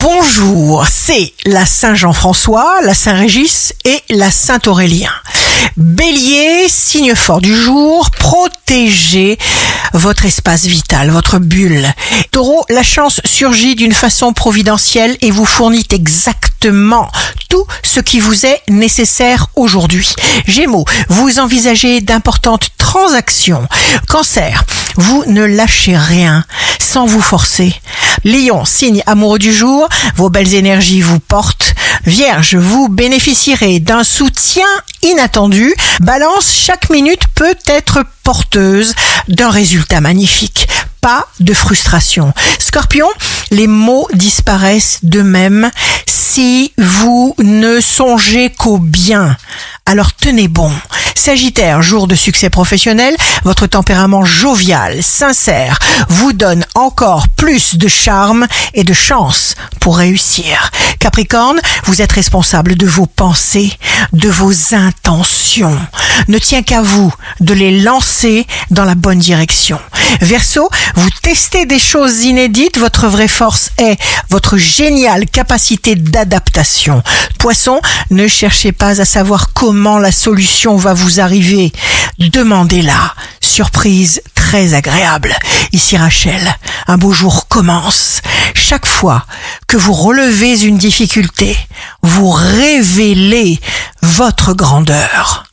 Bonjour, c'est la Saint-Jean-François, la Saint-Régis et la Saint-Aurélien. Bélier, signe fort du jour, protégez votre espace vital, votre bulle. Taureau, la chance surgit d'une façon providentielle et vous fournit exactement tout ce qui vous est nécessaire aujourd'hui. Gémeaux, vous envisagez d'importantes transactions. Cancer, vous ne lâchez rien sans vous forcer. Lion, signe amoureux du jour, vos belles énergies vous portent. Vierge, vous bénéficierez d'un soutien inattendu. Balance, chaque minute peut être porteuse d'un résultat magnifique. Pas de frustration. Scorpion, les mots disparaissent d'eux-mêmes si vous ne songez qu'au bien. Alors tenez bon. Sagittaire, jour de succès professionnel, votre tempérament jovial, sincère, vous donne encore plus de charme et de chance pour réussir. Capricorne, vous êtes responsable de vos pensées, de vos intentions. Ne tient qu'à vous de les lancer dans la bonne direction. Verseau, vous testez des choses inédites, votre vraie force est votre géniale capacité d'adaptation. Poisson, ne cherchez pas à savoir comment la solution va vous arriver. Demandez-la. Surprise très agréable. Ici Rachel, un beau jour commence. Chaque fois que vous relevez une difficulté, vous révélez votre grandeur.